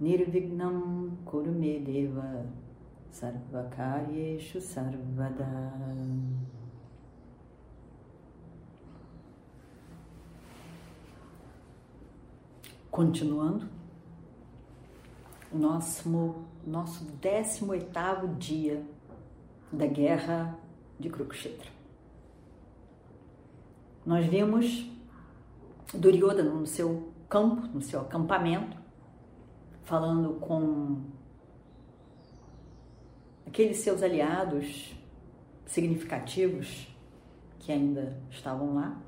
Nirvignam Kurumedeva Sarvakaryeshu Sarvada Continuando, nosso, nosso 18 dia da guerra de Kurukshetra. Nós vimos Duryodhana no seu campo, no seu acampamento, falando com aqueles seus aliados significativos que ainda estavam lá.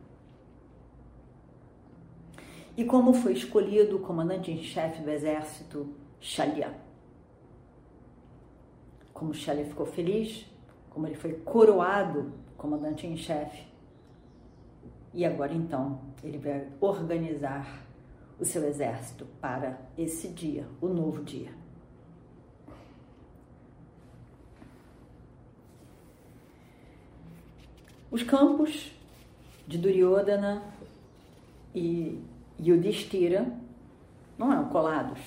E como foi escolhido o comandante em chefe do exército, Shalya. Como Shalya ficou feliz, como ele foi coroado comandante em chefe. E agora então ele vai organizar o seu exército para esse dia, o novo dia. Os campos de Duryodhana e Yudhishthira não eram colados,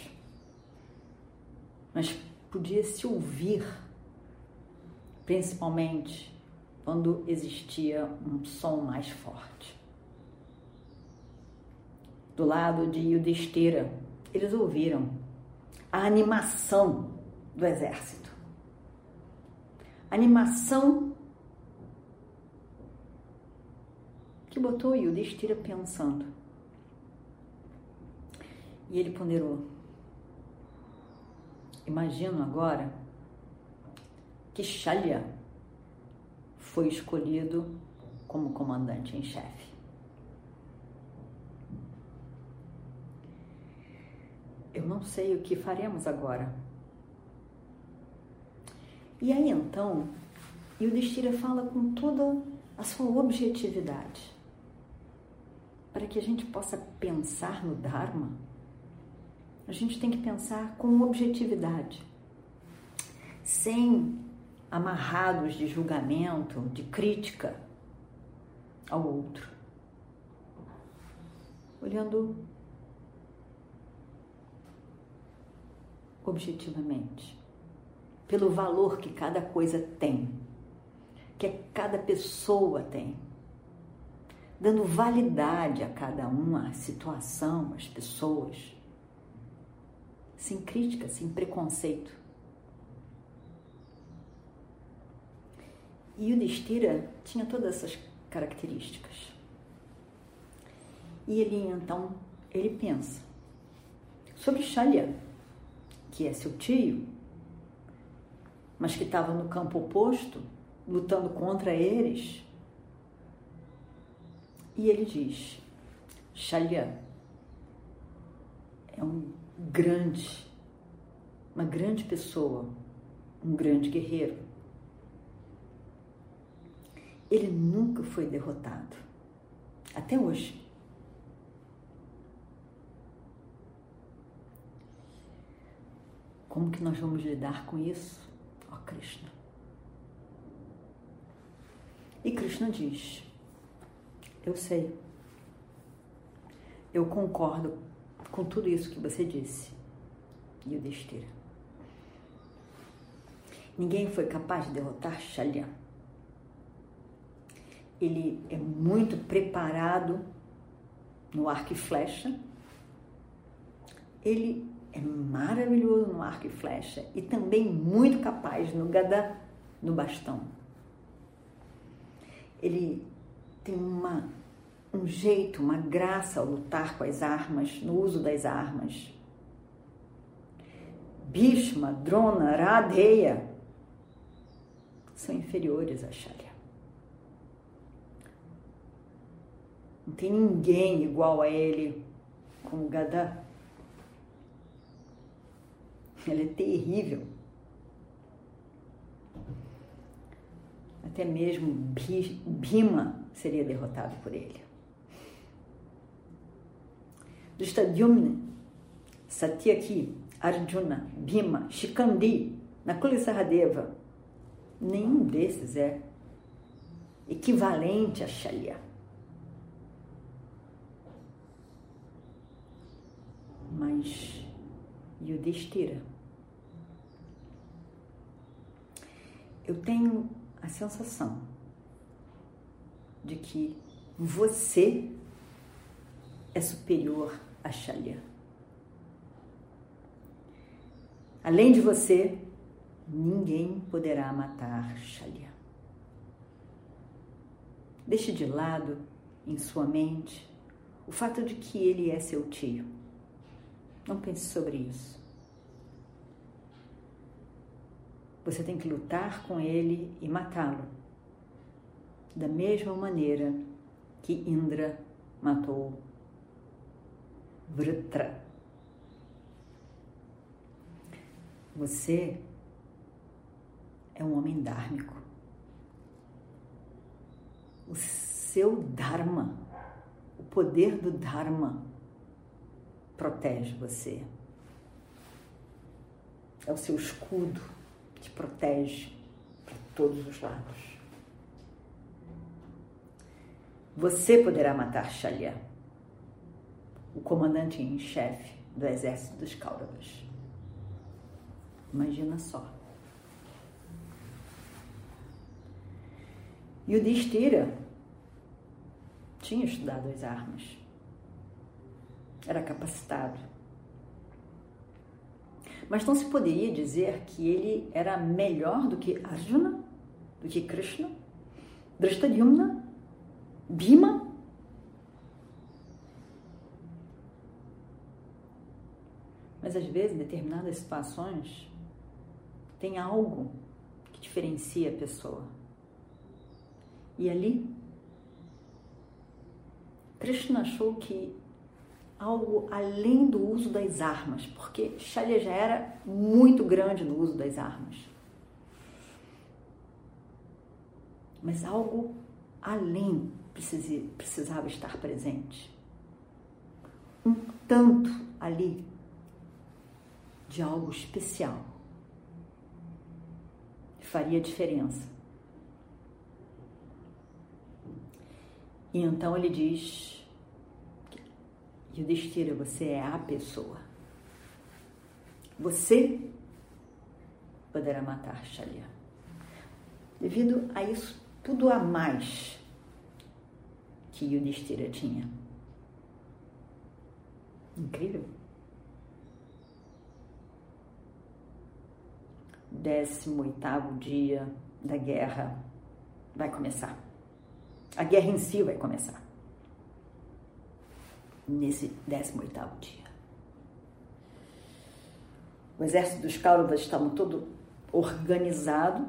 mas podia se ouvir, principalmente quando existia um som mais forte. Do lado de Yudhishthira, eles ouviram a animação do exército. Animação que botou Yudhishthira pensando. E ele ponderou: Imagino agora que Shalya foi escolhido como comandante em chefe. Eu não sei o que faremos agora. E aí então, Yudhishthira fala com toda a sua objetividade, para que a gente possa pensar no Dharma a gente tem que pensar com objetividade, sem amarrados de julgamento, de crítica ao outro. Olhando objetivamente, pelo valor que cada coisa tem, que cada pessoa tem, dando validade a cada uma, a situação, as pessoas sem crítica, sem preconceito. E o Destira tinha todas essas características. E ele então, ele pensa sobre Shalya, que é seu tio, mas que estava no campo oposto, lutando contra eles. E ele diz: Shalya é um grande, uma grande pessoa, um grande guerreiro. Ele nunca foi derrotado, até hoje. Como que nós vamos lidar com isso? Ó Krishna. E Krishna diz: Eu sei, eu concordo com tudo isso que você disse, Yudhishthira. Ninguém foi capaz de derrotar Shalya. Ele é muito preparado no arco e flecha. Ele é maravilhoso no arco e flecha e também muito capaz no gada, no bastão. Ele tem uma um jeito, uma graça ao lutar com as armas, no uso das armas. Bhishma, Drona, Radheya são inferiores a Shalya. Não tem ninguém igual a ele com o Ele é terrível. Até mesmo Bhima seria derrotado por ele. Drishtadyumna, Satyaki, Arjuna, Bhima, Shikandi, Nakula Saradeva, nenhum desses é equivalente a Shalya. Mas Yudhishthira, eu tenho a sensação de que você é superior a Shalya. Além de você, ninguém poderá matar Shalya. Deixe de lado em sua mente o fato de que ele é seu tio. Não pense sobre isso. Você tem que lutar com ele e matá-lo. Da mesma maneira que Indra matou Vritra. Você é um homem dármico. O seu Dharma, o poder do Dharma, protege você. É o seu escudo te protege para todos os lados. Você poderá matar Shalya, o comandante em chefe do exército dos Kauravas. Imagina só. E o Distira tinha estudado as armas, era capacitado mas não se poderia dizer que ele era melhor do que Arjuna, do que Krishna, Drishtadyumna, Bhima. Mas às vezes, em determinadas situações, tem algo que diferencia a pessoa. E ali, Krishna achou que algo além do uso das armas, porque Shalya já era muito grande no uso das armas. Mas algo além precisava estar presente. Um tanto ali de algo especial faria diferença. E então ele diz Yudhishthira, você é a pessoa. Você poderá matar Shalya. Devido a isso tudo a mais que Yudhishthira tinha. Incrível. Décimo oitavo dia da guerra vai começar. A guerra em si vai começar nesse 18 dia. O exército dos Kauravas estava todo organizado.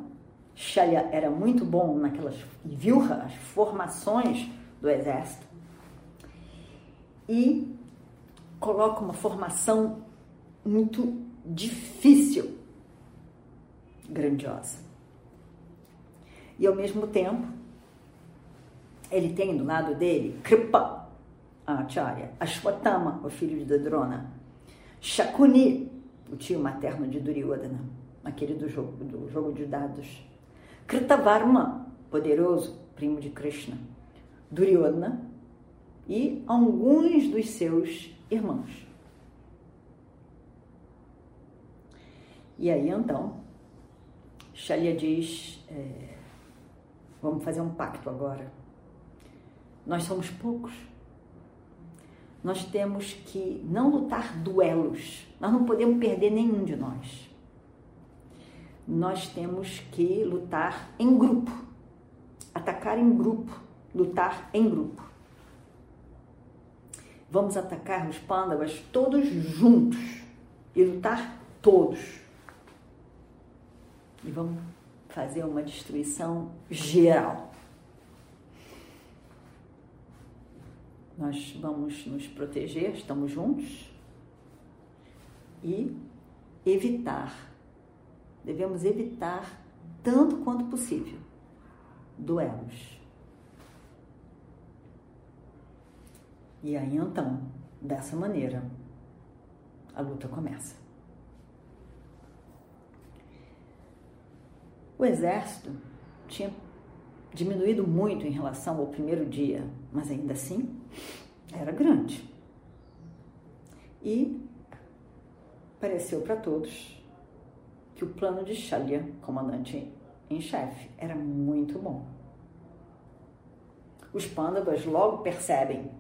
Shalya era muito bom naquelas viu as formações do exército e coloca uma formação muito difícil, grandiosa. E ao mesmo tempo, ele tem do lado dele Kripa, Acharya, Ashwatthama, o filho de Dadrona, Shakuni, o tio materno de Duryodhana, aquele do jogo, do jogo de dados, Kritavarma, poderoso, primo de Krishna, Duryodhana e alguns dos seus irmãos. E aí então, Shalya diz: é, vamos fazer um pacto agora. Nós somos poucos nós temos que não lutar duelos, nós não podemos perder nenhum de nós. Nós temos que lutar em grupo, atacar em grupo, lutar em grupo. Vamos atacar os pândavas todos juntos e lutar todos. E vamos fazer uma destruição geral. Nós vamos nos proteger, estamos juntos. E evitar, devemos evitar tanto quanto possível duelos. E aí então, dessa maneira, a luta começa. O exército tinha diminuído muito em relação ao primeiro dia, mas ainda assim era grande. E pareceu para todos que o plano de Shalya, comandante em chefe, era muito bom. Os pândavas logo percebem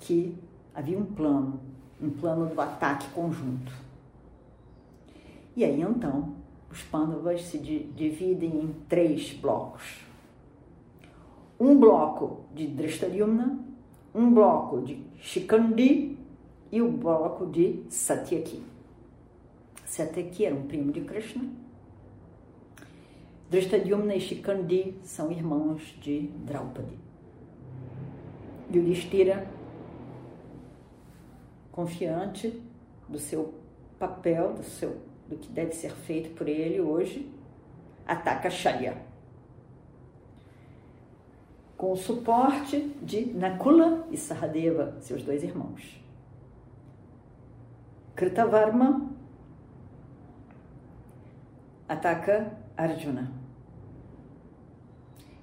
que havia um plano, um plano do ataque conjunto. E aí então os Pandavas se dividem em três blocos. Um bloco de Drishtadyumna, um bloco de Shikandi e o bloco de Satyaki. Satyaki era um primo de Krishna. Drishtadyumna e Shikandi são irmãos de Draupadi. Yudhishthira, confiante do seu papel, do seu do que deve ser feito por ele hoje, ataca Shalya. Com o suporte de Nakula e Sahadeva, seus dois irmãos. Kritavarma ataca Arjuna.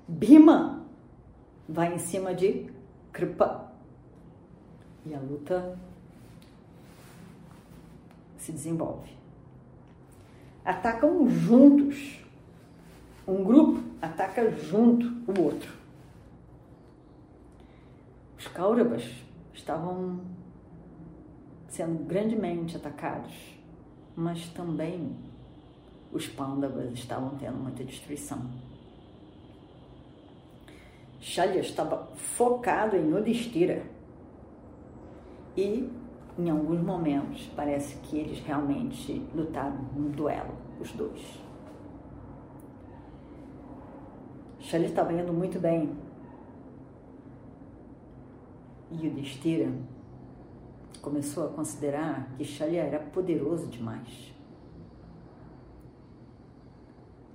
Bhima vai em cima de Kripa. E a luta se desenvolve atacam juntos. Um grupo ataca junto o outro. Os Kauravas estavam sendo grandemente atacados, mas também os Pandavas estavam tendo muita destruição. Shalya estava focado em Yudhishthira e em alguns momentos, parece que eles realmente lutaram num duelo, os dois. Shali estava indo muito bem. E o Destira começou a considerar que Shali era poderoso demais.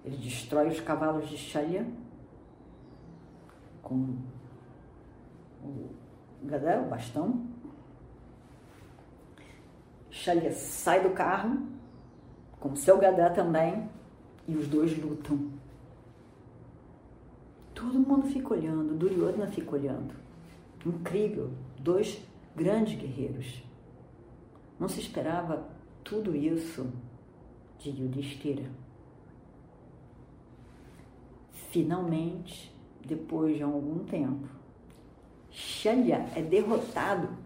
Ele destrói os cavalos de Shalya com o gadel, o bastão, Shalia sai do carro, com seu Gadá também, e os dois lutam. Todo mundo fica olhando, Duryodhana fica olhando. Incrível, dois grandes guerreiros. Não se esperava tudo isso de Yudhishthira. Finalmente, depois de algum tempo, Shalya é derrotado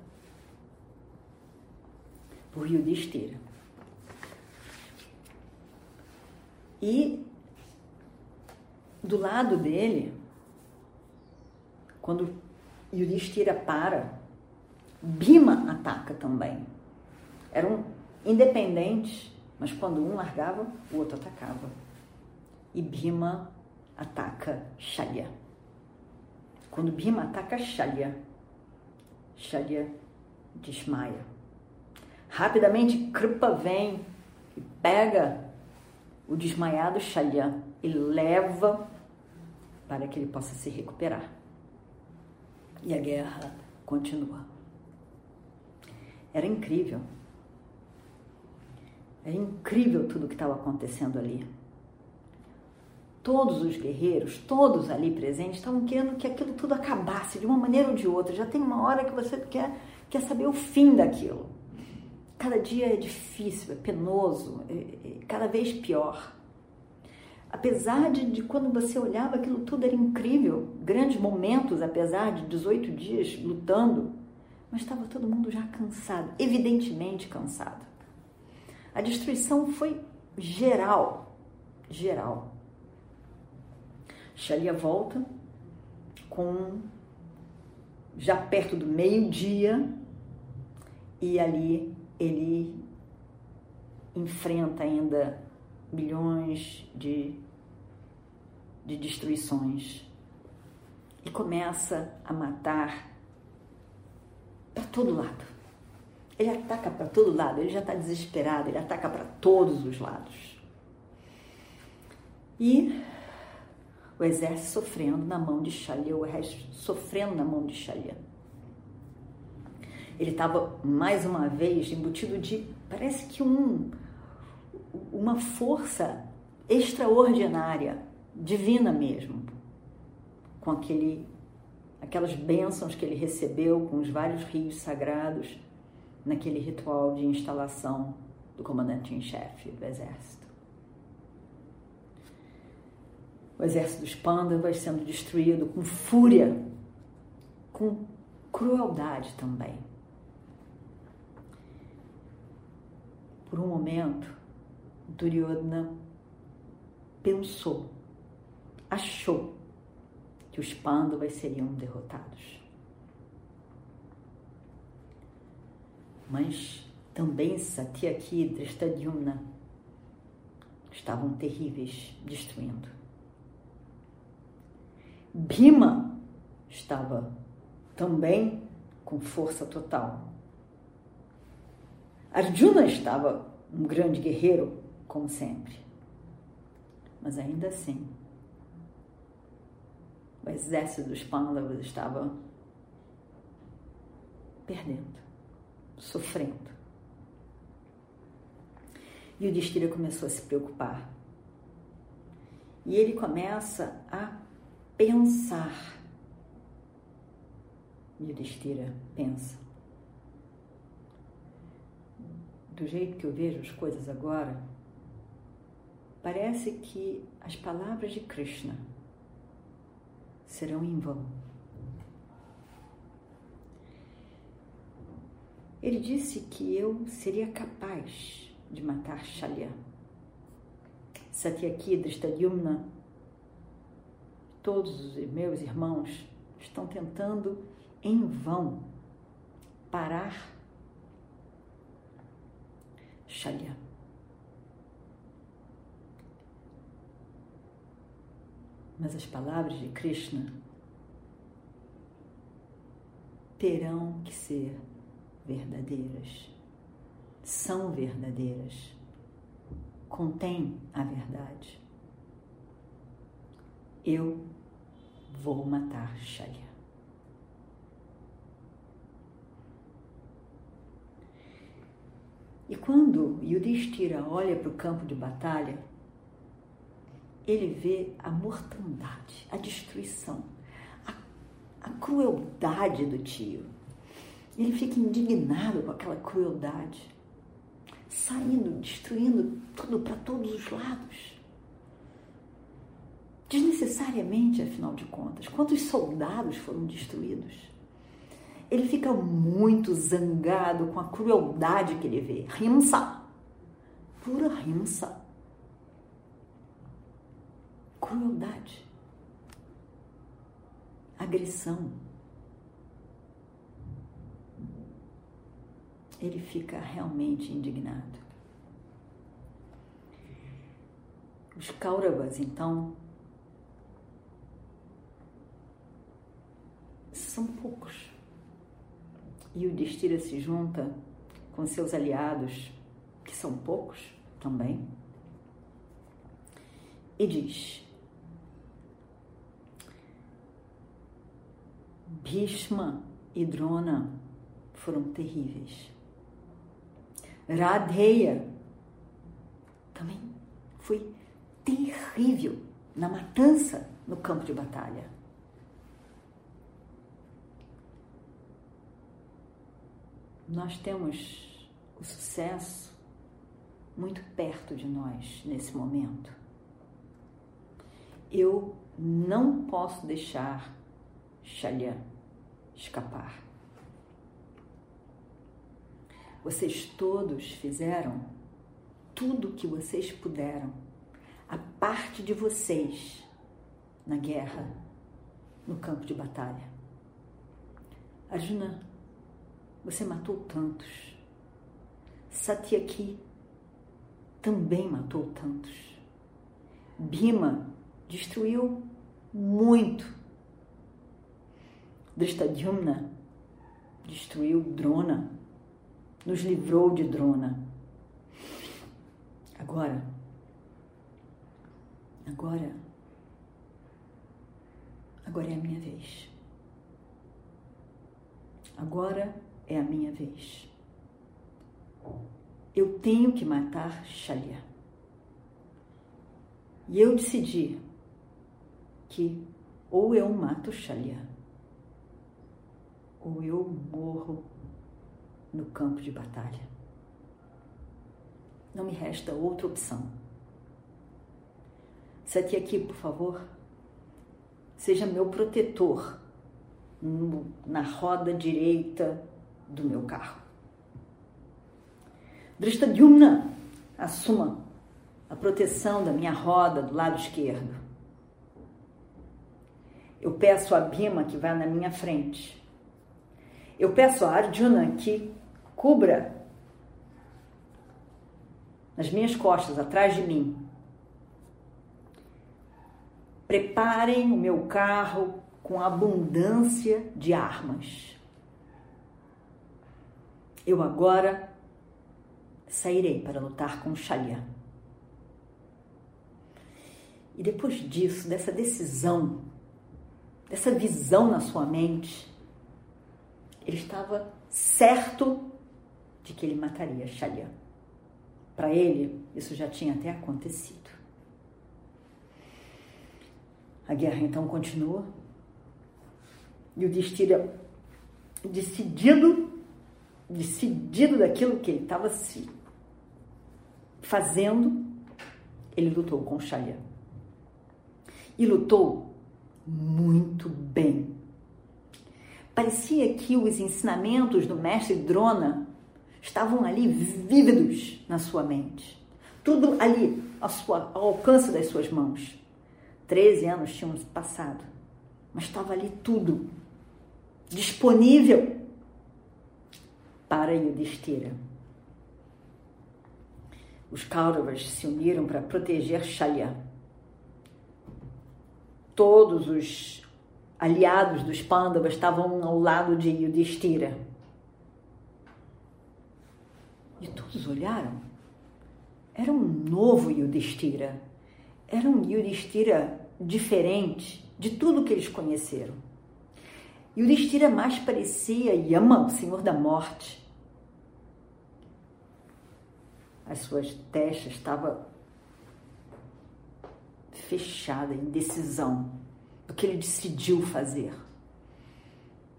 por Yudhishthira. E do lado dele, quando Yudhishthira para, Bima ataca também. Eram independentes, mas quando um largava, o outro atacava. E Bima ataca Shalya. Quando Bima ataca Shalya, Shalya desmaia. Rapidamente, Kripa vem e pega o desmaiado Shalyan e leva para que ele possa se recuperar. E a guerra continua. Era incrível. Era incrível tudo o que estava acontecendo ali. Todos os guerreiros, todos ali presentes, estavam querendo que aquilo tudo acabasse de uma maneira ou de outra. Já tem uma hora que você quer, quer saber o fim daquilo. Cada dia é difícil, é penoso, é, é cada vez pior. Apesar de, de, quando você olhava aquilo tudo era incrível, grandes momentos, apesar de 18 dias lutando, mas estava todo mundo já cansado, evidentemente cansado. A destruição foi geral, geral. Shalia volta com já perto do meio-dia e ali ele enfrenta ainda milhões de, de destruições e começa a matar para todo lado. Ele ataca para todo lado, ele já está desesperado, ele ataca para todos os lados. E o exército sofrendo na mão de Xalia, o resto sofrendo na mão de Xalia. Ele estava mais uma vez embutido de, parece que um, uma força extraordinária, divina mesmo, com aquele, aquelas bênçãos que ele recebeu com os vários rios sagrados naquele ritual de instalação do comandante em chefe do exército. O exército dos Pandavas sendo destruído com fúria, com crueldade também. Por um momento, Duryodhana pensou, achou que os Pandavas seriam derrotados. Mas também Satyaki e Drishtadyumna estavam terríveis, destruindo. Bhima estava também com força total. Arjuna estava um grande guerreiro, como sempre. Mas ainda assim, o exército dos Pandavas estava perdendo, sofrendo. E o Destira começou a se preocupar. E ele começa a pensar. E o Destira pensa. Do jeito que eu vejo as coisas agora, parece que as palavras de Krishna serão em vão. Ele disse que eu seria capaz de matar Shalya. Satyaki, Drishtadyumna, todos os meus irmãos estão tentando em vão parar Shalya. Mas as palavras de Krishna terão que ser verdadeiras, são verdadeiras, contém a verdade. Eu vou matar Shalya. E quando Yudhishthira olha para o campo de batalha, ele vê a mortandade, a destruição, a, a crueldade do tio. Ele fica indignado com aquela crueldade, saindo, destruindo tudo para todos os lados. Desnecessariamente, afinal de contas, quantos soldados foram destruídos? Ele fica muito zangado com a crueldade que ele vê. Rimsa, pura rimsa crueldade, agressão. Ele fica realmente indignado. Os Kauravas, então, são poucos. E o Destira se junta com seus aliados, que são poucos também, e diz: Bhishma e Drona foram terríveis. Radheya também foi terrível na matança no campo de batalha. Nós temos o sucesso muito perto de nós nesse momento. Eu não posso deixar Shalya escapar. Vocês todos fizeram tudo o que vocês puderam, a parte de vocês na guerra, no campo de batalha. Arjuna, você matou tantos. Satyaki também matou tantos. Bhima destruiu muito Drishtadyumna destruiu Drona. nos livrou de Drona. Agora, agora, agora é a minha vez. Agora é a minha vez. Eu tenho que matar Xalia. E eu decidi que ou eu mato Xalia, ou eu morro no campo de batalha. Não me resta outra opção. Sete aqui, por favor, seja meu protetor no, na roda direita do meu carro. Drishtadyumna, assuma a proteção da minha roda do lado esquerdo. Eu peço a Bima que vá na minha frente. Eu peço a Arjuna que cubra nas minhas costas, atrás de mim. Preparem o meu carro com abundância de armas. Eu agora sairei para lutar com Xalya. E depois disso, dessa decisão, dessa visão na sua mente, ele estava certo de que ele mataria Xalya. Para ele, isso já tinha até acontecido. A guerra então continua. E o Destira, decidido, decidido daquilo que ele estava se fazendo, ele lutou com Xalya. E lutou muito bem. Parecia que os ensinamentos do mestre Drona estavam ali vívidos na sua mente. Tudo ali ao, sua, ao alcance das suas mãos. Treze anos tinham passado, mas estava ali tudo disponível para Yudhishthira. Os Kauravas se uniram para proteger Shalya. Todos os aliados dos Pandavas estavam ao lado de Yudhishthira. E todos olharam. Era um novo Yudhishthira. Era um Yudhishthira diferente de tudo que eles conheceram. Yudhishthira mais parecia Yama, o Senhor da Morte. As suas testas estavam fechada em decisão do que ele decidiu fazer,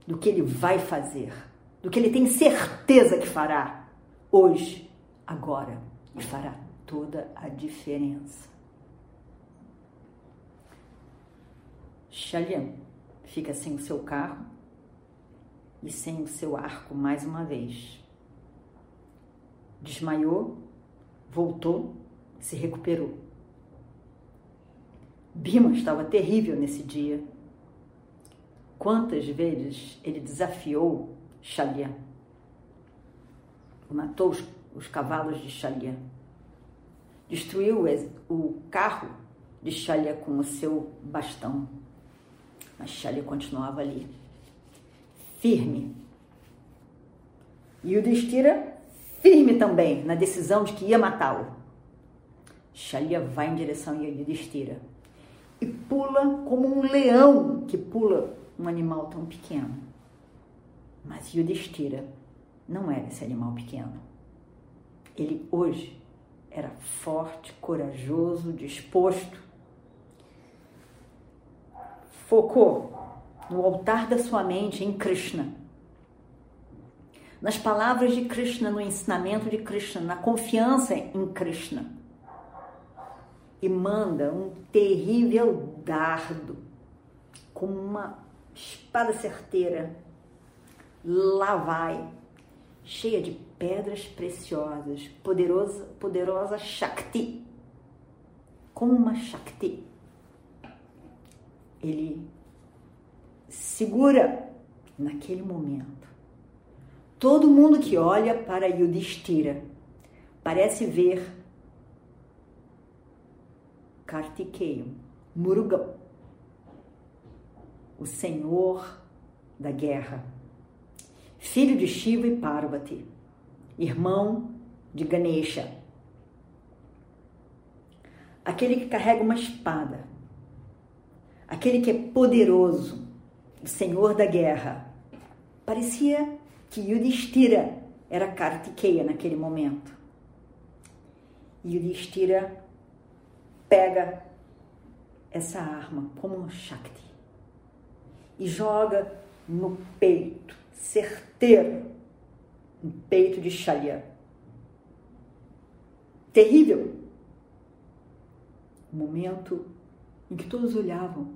do que ele vai fazer, do que ele tem certeza que fará hoje, agora, e fará toda a diferença. Xalian fica sem o seu carro e sem o seu arco mais uma vez. Desmaiou, voltou, se recuperou. Bima estava terrível nesse dia. Quantas vezes ele desafiou Xalian? matou os, os cavalos de Xalia, destruiu o carro de Xalia com o seu bastão. Mas Xalia continuava ali, firme. E o Destira, firme também na decisão de que ia matá-lo. Xalia vai em direção a Yudhishthira e pula como um leão que pula um animal tão pequeno. Mas Yudhishthira não era esse animal pequeno. Ele hoje era forte, corajoso, disposto. Focou no altar da sua mente em Krishna. Nas palavras de Krishna, no ensinamento de Krishna, na confiança em Krishna. E manda um terrível dardo, com uma espada certeira. Lá vai cheia de pedras preciosas, poderosa, poderosa Shakti, como uma Shakti. Ele segura naquele momento. Todo mundo que olha para Yudhishthira parece ver Kartikeya, Murugan, o senhor da guerra filho de Shiva e Parvati, irmão de Ganesha. Aquele que carrega uma espada, aquele que é poderoso, o senhor da guerra. Parecia que Yudhishthira era Kartikeya naquele momento. Yudhishthira pega essa arma como um Shakti e joga no peito, certeiro, no peito de Shalya. Terrível. Momento em que todos olhavam,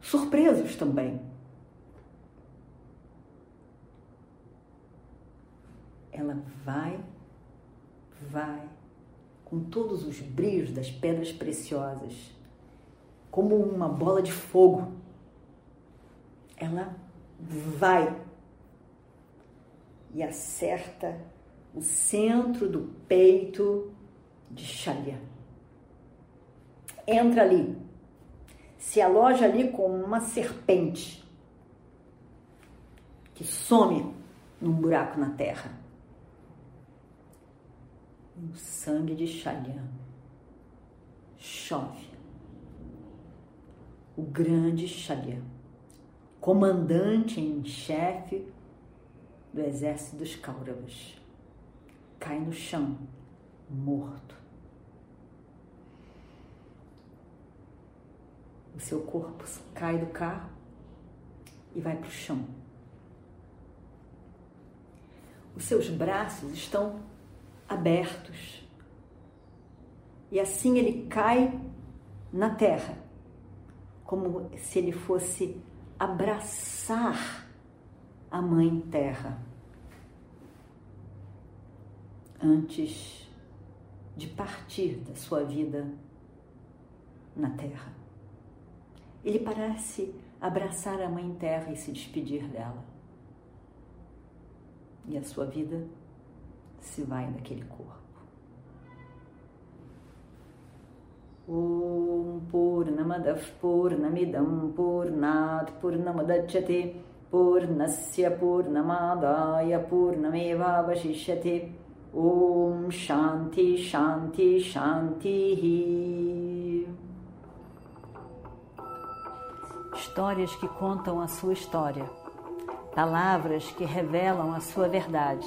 surpresos também. Ela vai, vai, com todos os brilhos das pedras preciosas, como uma bola de fogo. Ela vai e acerta o centro do peito de Shalya. Entra ali, se aloja ali como uma serpente que some num buraco na terra. O sangue de Shalya chove. O grande Shalya, comandante em chefe do exército dos Kauravas, cai no chão, morto. O seu corpo cai do carro e vai para o chão. Os seus braços estão abertos. E assim ele cai na terra, como se ele fosse abraçar a Mãe Terra antes de partir da sua vida na Terra. Ele parece abraçar a Mãe Terra e se despedir dela. E a sua vida se vai daquele corpo. Om Purnamadav Purnamidam Purnat Purnamadachyate Purnasya Purnamadaya Purnamevavashishyate Om Shanti Shanti Shanti Histórias que contam a sua história. Palavras que revelam a sua verdade.